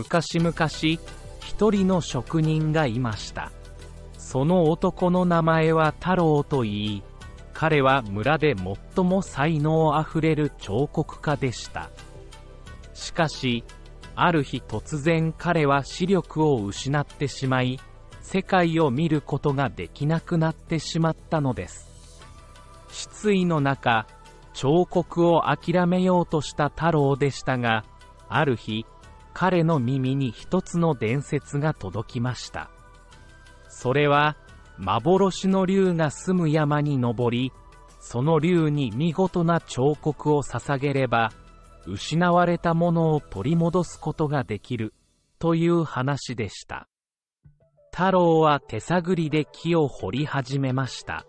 昔々、一人の職人がいました。その男の名前は太郎といい、彼は村で最も才能あふれる彫刻家でした。しかし、ある日突然彼は視力を失ってしまい、世界を見ることができなくなってしまったのです。失意の中、彫刻を諦めようとした太郎でしたが、ある日、彼の耳に一つの伝説が届きました。それは、幻の竜が住む山に登り、その竜に見事な彫刻を捧げれば、失われたものを取り戻すことができる、という話でした。太郎は手探りで木を掘り始めました。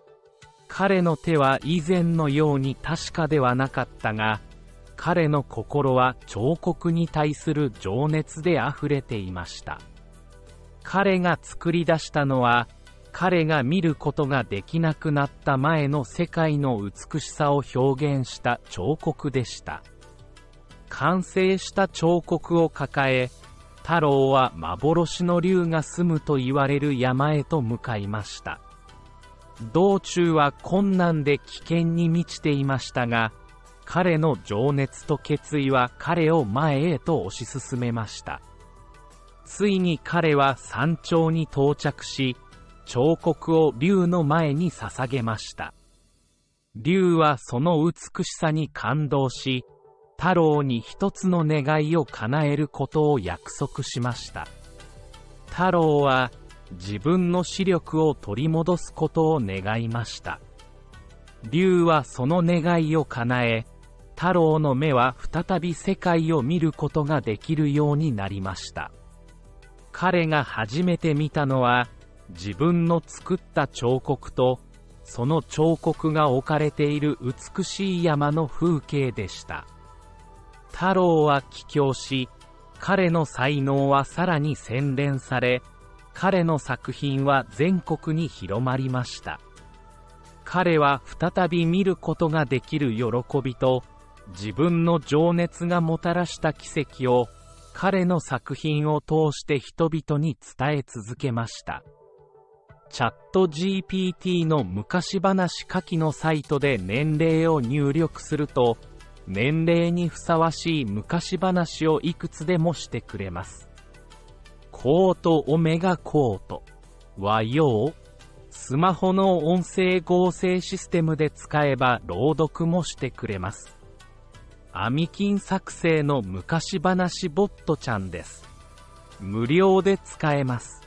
彼の手は以前のように確かではなかったが、彼の心は彫刻に対する情熱で溢れていました。彼が作り出したのは、彼が見ることができなくなった前の世界の美しさを表現した彫刻でした。完成した彫刻を抱え、太郎は幻の竜が住むと言われる山へと向かいました。道中は困難で危険に満ちていましたが、彼の情熱と決意は彼を前へと推し進めました。ついに彼は山頂に到着し、彫刻を竜の前に捧げました。竜はその美しさに感動し、太郎に一つの願いを叶えることを約束しました。太郎は自分の視力を取り戻すことを願いました。竜はその願いを叶え、太郎の目は再び世界を見ることができるようになりました。彼が初めて見たのは、自分の作った彫刻と、その彫刻が置かれている美しい山の風景でした。太郎は帰郷し、彼の才能はさらに洗練され、彼の作品は全国に広まりました。彼は再び見ることができる喜びと、自分の情熱がもたらした奇跡を彼の作品を通して人々に伝え続けました。チャット GPT の昔話書きのサイトで年齢を入力すると、年齢にふさわしい昔話をいくつでもしてくれます。コートオメガコートはよう、スマホの音声合成システムで使えば朗読もしてくれます。アミキン作成の昔話ボットちゃんです。無料で使えます。